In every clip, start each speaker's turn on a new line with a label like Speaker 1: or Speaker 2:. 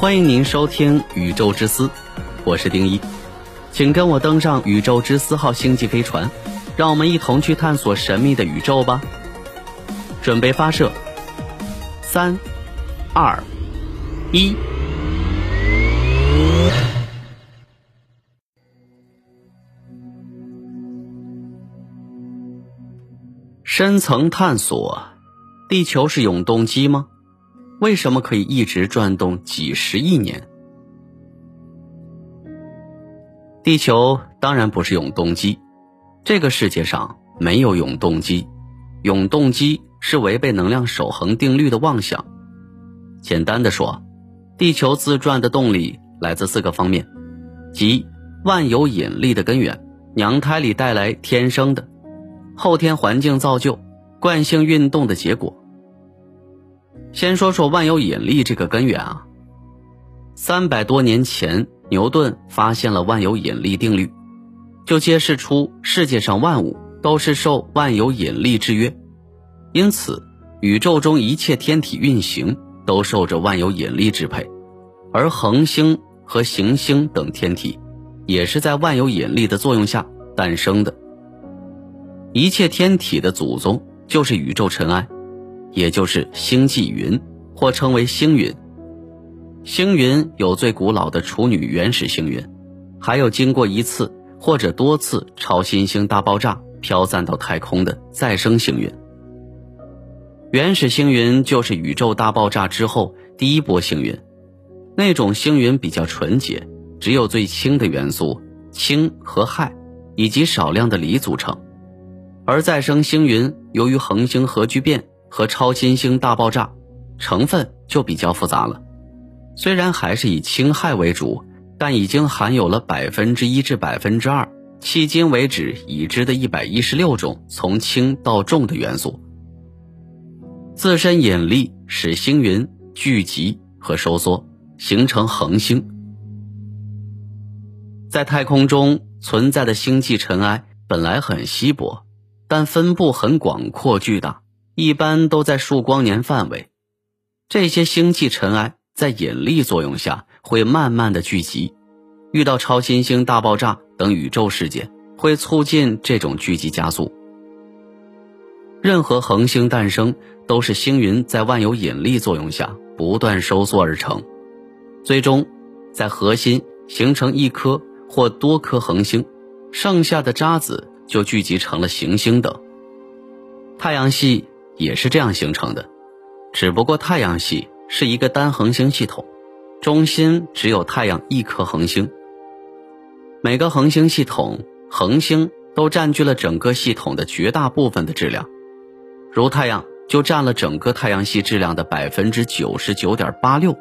Speaker 1: 欢迎您收听《宇宙之思》，我是丁一，请跟我登上宇宙之思号星际飞船，让我们一同去探索神秘的宇宙吧。准备发射，三、二、一。深层探索，地球是永动机吗？为什么可以一直转动几十亿年？地球当然不是永动机，这个世界上没有永动机，永动机是违背能量守恒定律的妄想。简单的说，地球自转的动力来自四个方面，即万有引力的根源、娘胎里带来天生的。后天环境造就、惯性运动的结果。先说说万有引力这个根源啊。三百多年前，牛顿发现了万有引力定律，就揭示出世界上万物都是受万有引力制约，因此宇宙中一切天体运行都受着万有引力支配，而恒星和行星等天体也是在万有引力的作用下诞生的。一切天体的祖宗就是宇宙尘埃，也就是星际云，或称为星云。星云有最古老的处女原始星云，还有经过一次或者多次超新星大爆炸飘散到太空的再生星云。原始星云就是宇宙大爆炸之后第一波星云，那种星云比较纯洁，只有最轻的元素氢和氦，以及少量的锂组成。而再生星云由于恒星核聚变和超新星大爆炸，成分就比较复杂了。虽然还是以氢氦为主，但已经含有了百分之一至百分之二，迄今为止已知的一百一十六种从轻到重的元素。自身引力使星云聚集和收缩，形成恒星。在太空中存在的星际尘埃本来很稀薄。但分布很广阔巨大，一般都在数光年范围。这些星际尘埃在引力作用下会慢慢的聚集，遇到超新星大爆炸等宇宙事件，会促进这种聚集加速。任何恒星诞生都是星云在万有引力作用下不断收缩而成，最终在核心形成一颗或多颗恒星，剩下的渣子。就聚集成了行星等。太阳系也是这样形成的，只不过太阳系是一个单恒星系统，中心只有太阳一颗恒星。每个恒星系统恒星都占据了整个系统的绝大部分的质量，如太阳就占了整个太阳系质量的百分之九十九点八六，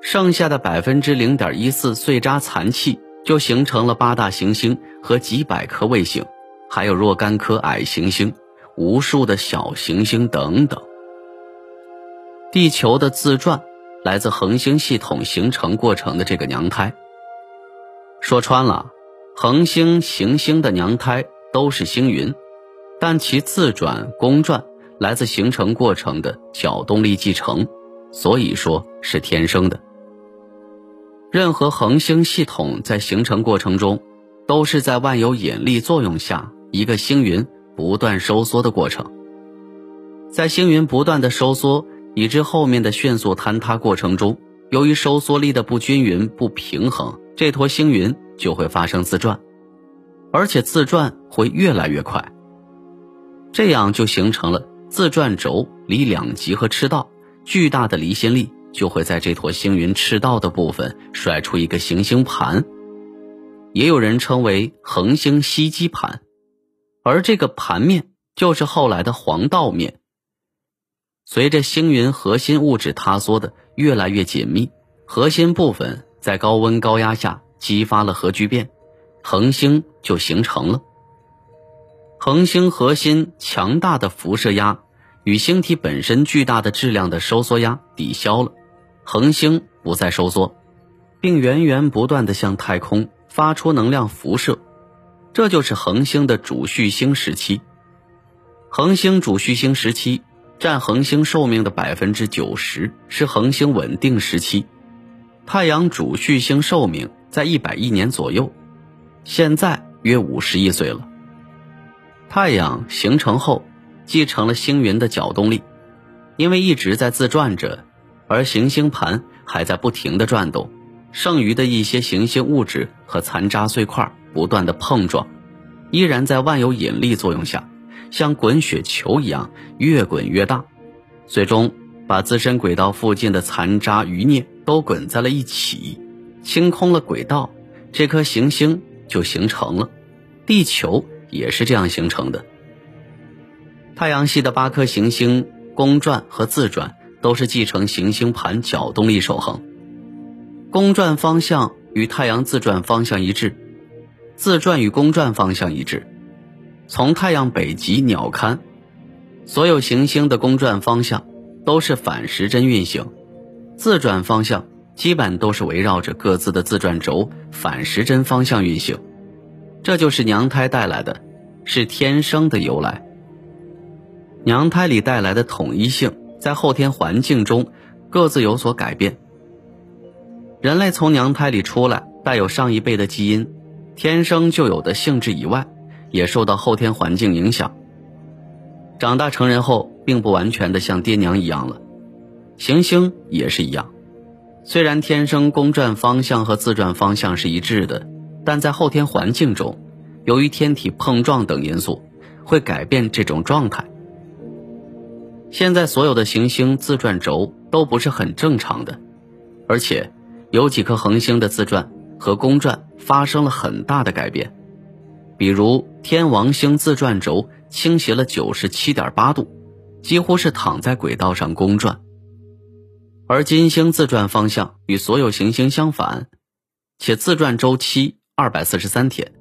Speaker 1: 剩下的百分之零点一四碎渣残气就形成了八大行星和几百颗卫星。还有若干颗矮行星，无数的小行星等等。地球的自转来自恒星系统形成过程的这个娘胎。说穿了，恒星、行星的娘胎都是星云，但其自转、公转来自形成过程的角动力继承，所以说是天生的。任何恒星系统在形成过程中，都是在万有引力作用下。一个星云不断收缩的过程，在星云不断的收缩，以致后面的迅速坍塌过程中，由于收缩力的不均匀、不平衡，这坨星云就会发生自转，而且自转会越来越快。这样就形成了自转轴离两极和赤道，巨大的离心力就会在这坨星云赤道的部分甩出一个行星盘，也有人称为恒星吸积盘。而这个盘面就是后来的黄道面。随着星云核心物质塌缩的越来越紧密，核心部分在高温高压下激发了核聚变，恒星就形成了。恒星核心强大的辐射压与星体本身巨大的质量的收缩压抵消了，恒星不再收缩，并源源不断的向太空发出能量辐射。这就是恒星的主序星时期。恒星主序星时期占恒星寿命的百分之九十，是恒星稳定时期。太阳主序星寿命在一百亿年左右，现在约五十亿岁了。太阳形成后，继承了星云的角动力，因为一直在自转着，而行星盘还在不停的转动，剩余的一些行星物质和残渣碎块不断的碰撞，依然在万有引力作用下，像滚雪球一样越滚越大，最终把自身轨道附近的残渣余孽都滚在了一起，清空了轨道，这颗行星就形成了，地球。也是这样形成的。太阳系的八颗行星公转和自转都是继承行星盘角动力守恒，公转方向与太阳自转方向一致，自转与公转方向一致。从太阳北极鸟瞰，所有行星的公转方向都是反时针运行，自转方向基本都是围绕着各自的自转轴反时针方向运行。这就是娘胎带来的，是天生的由来。娘胎里带来的统一性，在后天环境中各自有所改变。人类从娘胎里出来，带有上一辈的基因，天生就有的性质以外，也受到后天环境影响。长大成人后，并不完全的像爹娘一样了。行星也是一样，虽然天生公转方向和自转方向是一致的。但在后天环境中，由于天体碰撞等因素，会改变这种状态。现在所有的行星自转轴都不是很正常的，而且有几颗恒星的自转和公转发生了很大的改变。比如天王星自转轴倾斜了九十七点八度，几乎是躺在轨道上公转；而金星自转方向与所有行星相反，且自转周期。二百四十三天，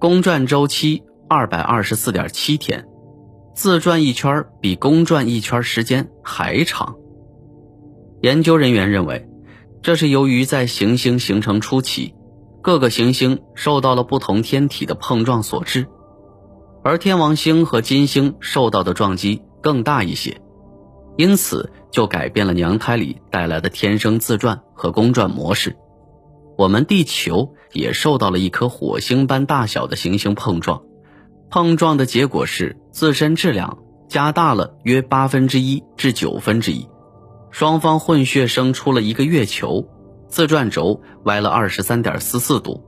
Speaker 1: 公转周期二百二十四点七天，自转一圈比公转一圈时间还长。研究人员认为，这是由于在行星形成初期，各个行星受到了不同天体的碰撞所致，而天王星和金星受到的撞击更大一些，因此就改变了娘胎里带来的天生自转和公转模式。我们地球也受到了一颗火星般大小的行星碰撞，碰撞的结果是自身质量加大了约八分之一至九分之一，双方混血生出了一个月球，自转轴歪了二十三点四四度，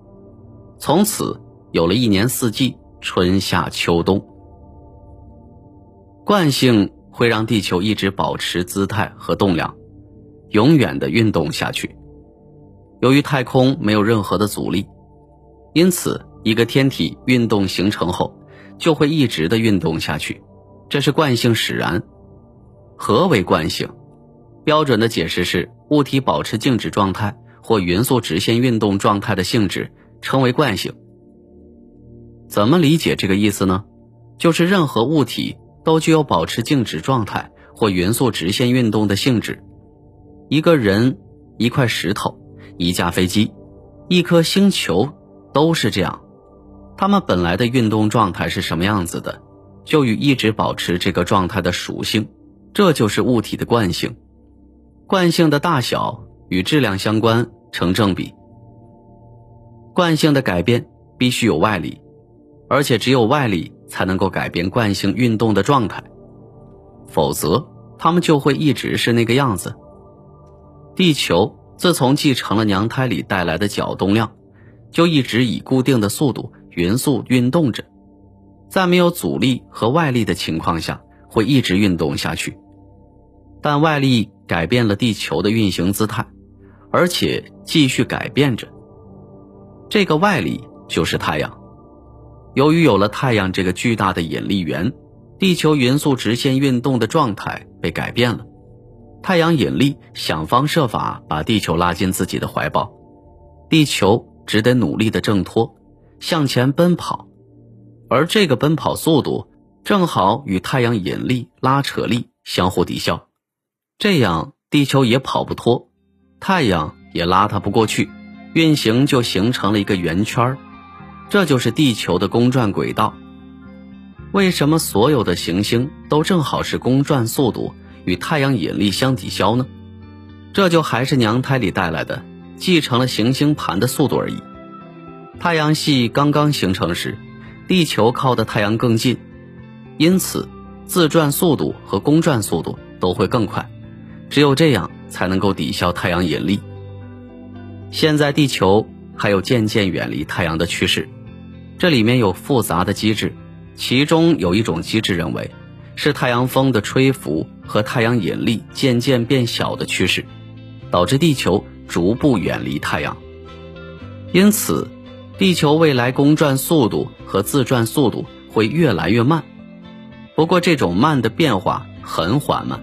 Speaker 1: 从此有了一年四季春夏秋冬。惯性会让地球一直保持姿态和动量，永远的运动下去。由于太空没有任何的阻力，因此一个天体运动形成后，就会一直的运动下去，这是惯性使然。何为惯性？标准的解释是物体保持静止状态或匀速直线运动状态的性质称为惯性。怎么理解这个意思呢？就是任何物体都具有保持静止状态或匀速直线运动的性质。一个人，一块石头。一架飞机，一颗星球，都是这样。它们本来的运动状态是什么样子的，就与一直保持这个状态的属性，这就是物体的惯性。惯性的大小与质量相关，成正比。惯性的改变必须有外力，而且只有外力才能够改变惯性运动的状态，否则它们就会一直是那个样子。地球。自从继承了娘胎里带来的角动量，就一直以固定的速度匀速运动着，在没有阻力和外力的情况下，会一直运动下去。但外力改变了地球的运行姿态，而且继续改变着。这个外力就是太阳。由于有了太阳这个巨大的引力源，地球匀速直线运动的状态被改变了。太阳引力想方设法把地球拉进自己的怀抱，地球只得努力的挣脱，向前奔跑，而这个奔跑速度正好与太阳引力拉扯力相互抵消，这样地球也跑不脱，太阳也拉它不过去，运行就形成了一个圆圈这就是地球的公转轨道。为什么所有的行星都正好是公转速度？与太阳引力相抵消呢？这就还是娘胎里带来的继承了行星盘的速度而已。太阳系刚刚形成时，地球靠的太阳更近，因此自转速度和公转速度都会更快。只有这样才能够抵消太阳引力。现在地球还有渐渐远离太阳的趋势，这里面有复杂的机制，其中有一种机制认为是太阳风的吹拂和太阳引力渐渐变小的趋势，导致地球逐步远离太阳。因此，地球未来公转速度和自转速度会越来越慢。不过，这种慢的变化很缓慢。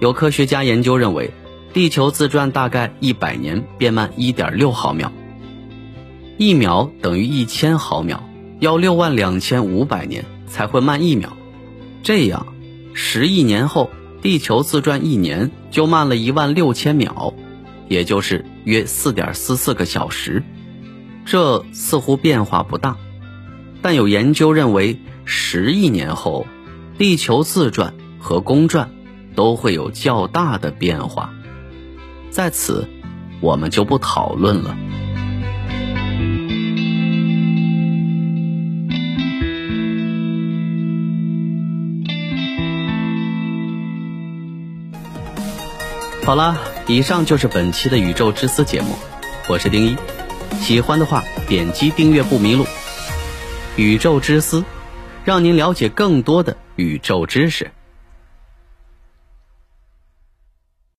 Speaker 1: 有科学家研究认为，地球自转大概一百年变慢一点六毫秒，一秒等于一千毫秒，要六万两千五百年才会慢一秒。这样，十亿年后，地球自转一年就慢了一万六千秒，也就是约四点四四个小时。这似乎变化不大，但有研究认为，十亿年后，地球自转和公转。都会有较大的变化，在此我们就不讨论了。好了，以上就是本期的宇宙之思节目，我是丁一，喜欢的话点击订阅不迷路。宇宙之思，让您了解更多的宇宙知识。